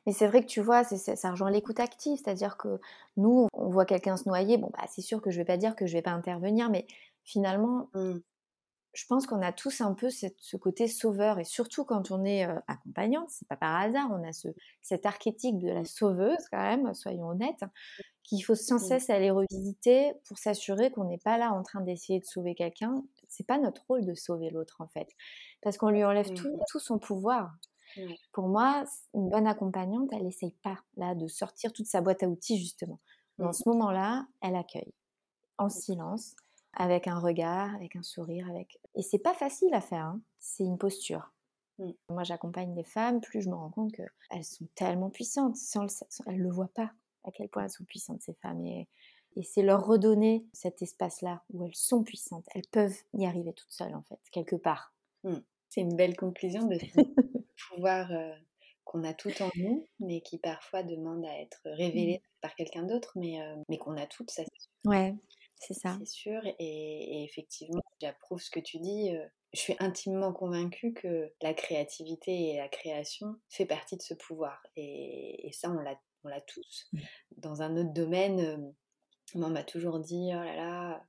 Mais c'est vrai que tu vois, ça rejoint l'écoute active, c'est-à-dire que nous, on voit quelqu'un se noyer, bon, bah, c'est sûr que je vais pas dire que je vais pas intervenir, mais finalement, mmh. Je pense qu'on a tous un peu ce côté sauveur, et surtout quand on est euh, accompagnante, c'est pas par hasard, on a ce, cet archétype de la sauveuse quand même, soyons honnêtes, qu'il faut sans cesse aller revisiter pour s'assurer qu'on n'est pas là en train d'essayer de sauver quelqu'un. C'est pas notre rôle de sauver l'autre en fait, parce qu'on lui enlève tout, tout, son pouvoir. Pour moi, une bonne accompagnante, elle n'essaye pas là de sortir toute sa boîte à outils justement. Dans ce moment-là, elle accueille en silence avec un regard, avec un sourire, avec. Et c'est pas facile à faire. Hein. C'est une posture. Mmh. Moi, j'accompagne des femmes, plus je me rends compte qu'elles sont tellement puissantes, sans le... elles ne voient pas à quel point elles sont puissantes ces femmes. Et, et c'est leur redonner cet espace-là où elles sont puissantes. Elles peuvent y arriver toutes seules, en fait, quelque part.
Mmh. C'est une belle conclusion de [LAUGHS] pouvoir euh, qu'on a tout en nous, mais qui parfois demande à être révélé mmh. par quelqu'un d'autre, mais, euh, mais qu'on a toutes, ça
Ouais, c'est ça.
C'est sûr, et, effectivement, j'approuve ce que tu dis. Je suis intimement convaincue que la créativité et la création fait partie de ce pouvoir. Et, ça, on l'a tous. Mmh. Dans un autre domaine, on m'a toujours dit, oh là là,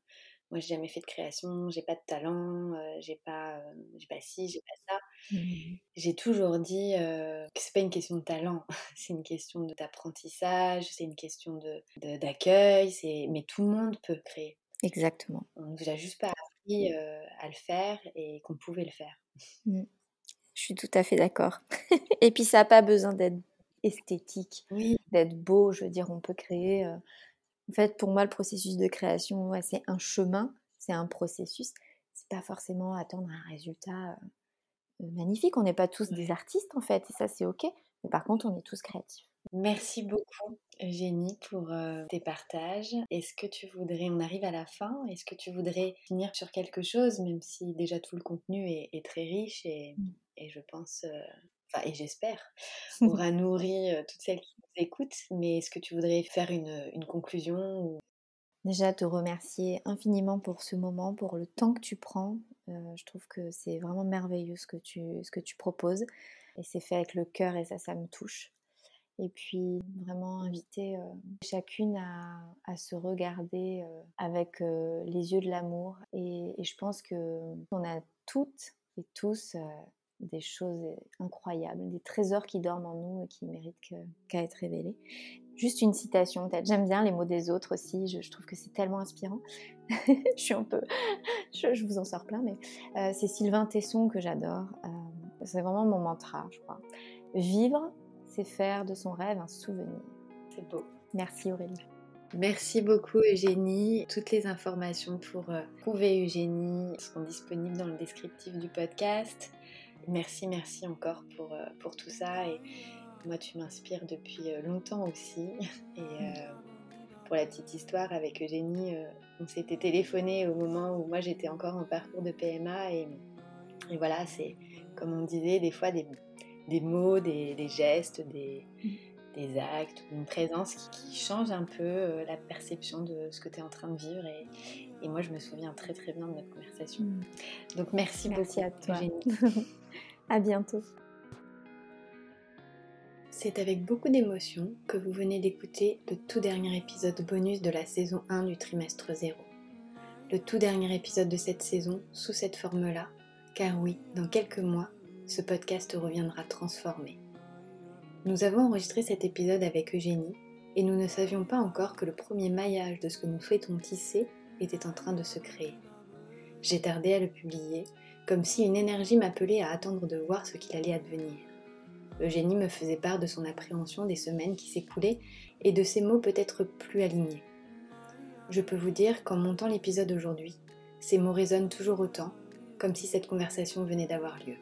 moi j'ai jamais fait de création, j'ai pas de talent, j'ai pas, j'ai pas ci, j'ai pas ça. Mmh j'ai toujours dit que c'est pas une question de talent, [LAUGHS] c'est une question d'apprentissage, c'est une question de d'accueil, c'est mais tout le monde peut créer.
Exactement.
On nous a juste pas appris à le faire et qu'on pouvait le faire.
Mmh. Je suis tout à fait d'accord. [LAUGHS] et puis ça n'a pas besoin d'être esthétique, d'être beau. Je veux dire, on peut créer en fait, pour moi, le processus de création, c'est un chemin, c'est un processus. C'est pas forcément attendre un résultat euh, magnifique. On n'est pas tous des artistes, en fait, et ça, c'est OK. Mais par contre, on est tous créatifs.
Merci beaucoup, Eugénie, pour euh, tes partages. Est-ce que tu voudrais, on arrive à la fin, est-ce que tu voudrais finir sur quelque chose, même si déjà tout le contenu est, très riche et, mmh. je pense euh, enfin, et j'espère, [LAUGHS] aura nourri toutes celles qui nous écoutent. Mais est-ce que tu voudrais faire une, conclusion
Déjà, te remercier infiniment pour ce moment, pour le temps que tu prends. je trouve que c'est vraiment merveilleux ce que tu, ce que tu proposes. Et c'est fait avec le cœur et ça, ça me touche. Et puis vraiment inviter chacune à, à, se regarder avec les yeux de l'amour. Et, et, je pense que on a toutes et tous des choses incroyables, des trésors qui dorment en nous et qui méritent qu'à être révélés. Juste une citation, peut-être. J'aime bien les mots des autres aussi. Je, trouve que c'est tellement inspirant. [LAUGHS] je suis un peu, je, vous en sors plein, mais euh, c'est Sylvain Tesson que j'adore. Euh, c'est vraiment mon mantra, je crois. Vivre, c'est faire de son rêve un souvenir.
C'est beau.
Merci Aurélie.
Merci beaucoup Eugénie. Toutes les informations pour euh, trouver Eugénie sont disponibles dans le descriptif du podcast. Merci, merci encore pour, pour tout ça. Et moi, tu m'inspires depuis euh, longtemps aussi. [LAUGHS] Et euh, pour la petite histoire, avec Eugénie, euh, on s'était téléphoné au moment où moi j'étais encore en parcours de PMA. Et, voilà, c'est comme on disait, des fois des, mots, des, gestes, des, actes, une présence qui, change un peu la perception de ce que tu es en train de vivre. Et, moi, je me souviens très très bien de notre conversation. Mm. Donc merci,
merci
beaucoup
à toi. [LAUGHS] à bientôt.
C'est avec beaucoup d'émotion que vous venez d'écouter le tout dernier épisode bonus de la saison 1 du trimestre 0. Le tout dernier épisode de cette saison sous cette forme-là, car oui, dans quelques mois, ce podcast reviendra transformé. Nous avons enregistré cet épisode avec Eugénie et nous ne savions pas encore que le premier maillage de ce que nous souhaitons tisser était en train de se créer. J'ai tardé à le publier, comme si une énergie m'appelait à attendre de voir ce qu'il allait advenir. Eugénie me faisait part de son appréhension des semaines qui s'écoulaient et de ses mots peut-être plus alignés. Je peux vous dire qu'en montant l'épisode aujourd'hui, ces mots résonnent toujours autant, comme si cette conversation venait d'avoir lieu.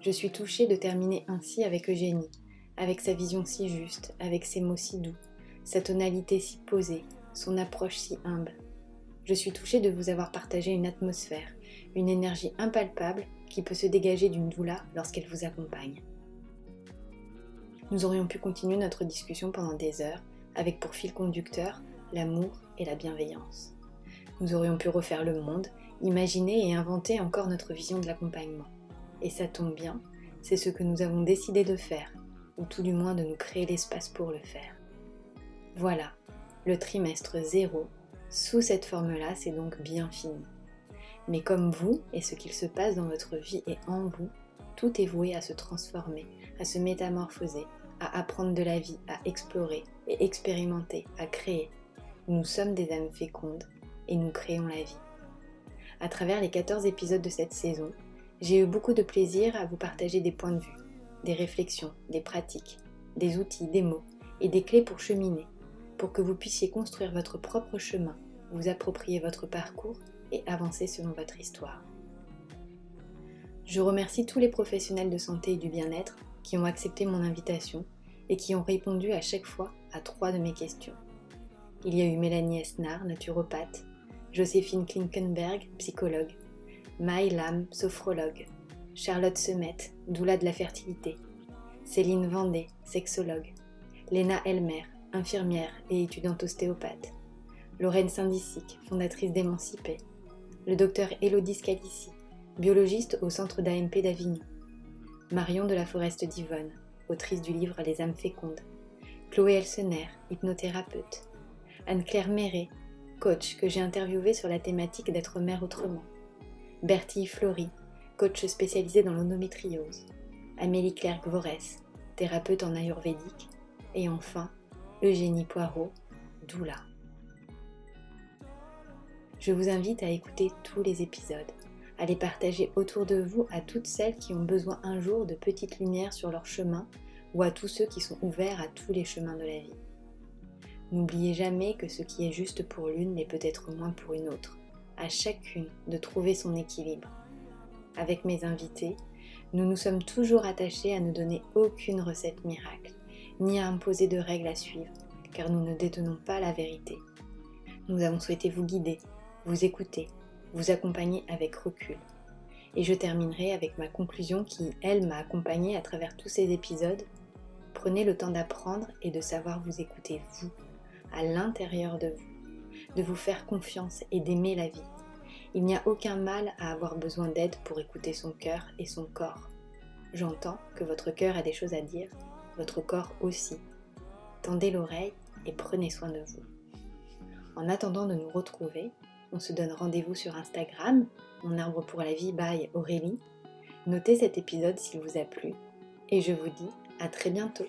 Je suis touchée de terminer ainsi avec Eugénie, avec sa vision si juste, avec ses mots si doux, sa tonalité si posée, son approche si humble. Je suis touchée de vous avoir partagé une atmosphère, une énergie impalpable qui peut se dégager d'une doula lorsqu'elle vous accompagne. Nous aurions pu continuer notre discussion pendant des heures, avec pour fil conducteur l'amour et la bienveillance. Nous aurions pu refaire le monde, imaginer et inventer encore notre vision de l'accompagnement. Et ça tombe bien, c'est ce que nous avons décidé de faire, ou tout du moins de nous créer l'espace pour le faire. Voilà, le trimestre zéro, sous cette forme-là, c'est donc bien fini. Mais comme vous et ce qu'il se passe dans votre vie et en vous, tout est voué à se transformer, à se métamorphoser, à apprendre de la vie, à explorer et expérimenter, à créer. Nous sommes des âmes fécondes et nous créons la vie. À travers les 14 épisodes de cette saison, j'ai eu beaucoup de plaisir à vous partager des points de vue, des réflexions, des pratiques, des outils, des mots et des clés pour cheminer, pour que vous puissiez construire votre propre chemin, vous approprier votre parcours avancer selon votre histoire. Je remercie tous les professionnels de santé et du bien-être qui ont accepté mon invitation et qui ont répondu à chaque fois à trois de mes questions. Il y a eu Mélanie Esnar, naturopathe, Joséphine Klinkenberg, psychologue, Mai Lam, sophrologue, Charlotte Semet, doula de la fertilité, Céline Vendée, sexologue, Léna Elmer, infirmière et étudiante ostéopathe, Lorraine Saint-Disic, fondatrice d'Émancipé, le docteur Elodie Scalici, biologiste au centre d'AMP d'Avignon, Marion de la Foreste d'Yvonne, autrice du livre Les âmes fécondes, Chloé Elsener, hypnothérapeute, Anne-Claire Méret, coach que j'ai interviewé sur la thématique d'être mère autrement, Bertille Flory, coach spécialisé dans l'onométriose, Amélie Claire Gvorès, thérapeute en ayurvédique, et enfin Eugénie Poirot, doula. Je vous invite à écouter tous les épisodes à les partager autour de vous à toutes celles qui ont besoin un jour de petites lumières sur leur chemin ou à tous ceux qui sont ouverts à tous les chemins de la vie. N'oubliez jamais que ce qui est juste pour l'une n'est peut-être moins pour une autre, à chacune de trouver son équilibre. Avec mes invités, nous nous sommes toujours attachés à ne donner aucune recette miracle, ni à imposer de règles à suivre, car nous ne détenons pas la vérité. Nous avons souhaité vous guider, vous écouter vous accompagner avec recul. Et je terminerai avec ma conclusion qui, elle, m'a accompagnée à travers tous ces épisodes. Prenez le temps d'apprendre et de savoir vous écouter vous, à l'intérieur de vous, de vous faire confiance et d'aimer la vie. Il n'y a aucun mal à avoir besoin d'aide pour écouter son cœur et son corps. J'entends que votre cœur a des choses à dire, votre corps aussi. Tendez l'oreille et prenez soin de vous. En attendant de nous retrouver, on se donne rendez-vous sur Instagram, mon arbre pour la vie by Aurélie. Notez cet épisode s'il vous a plu et je vous dis à très bientôt.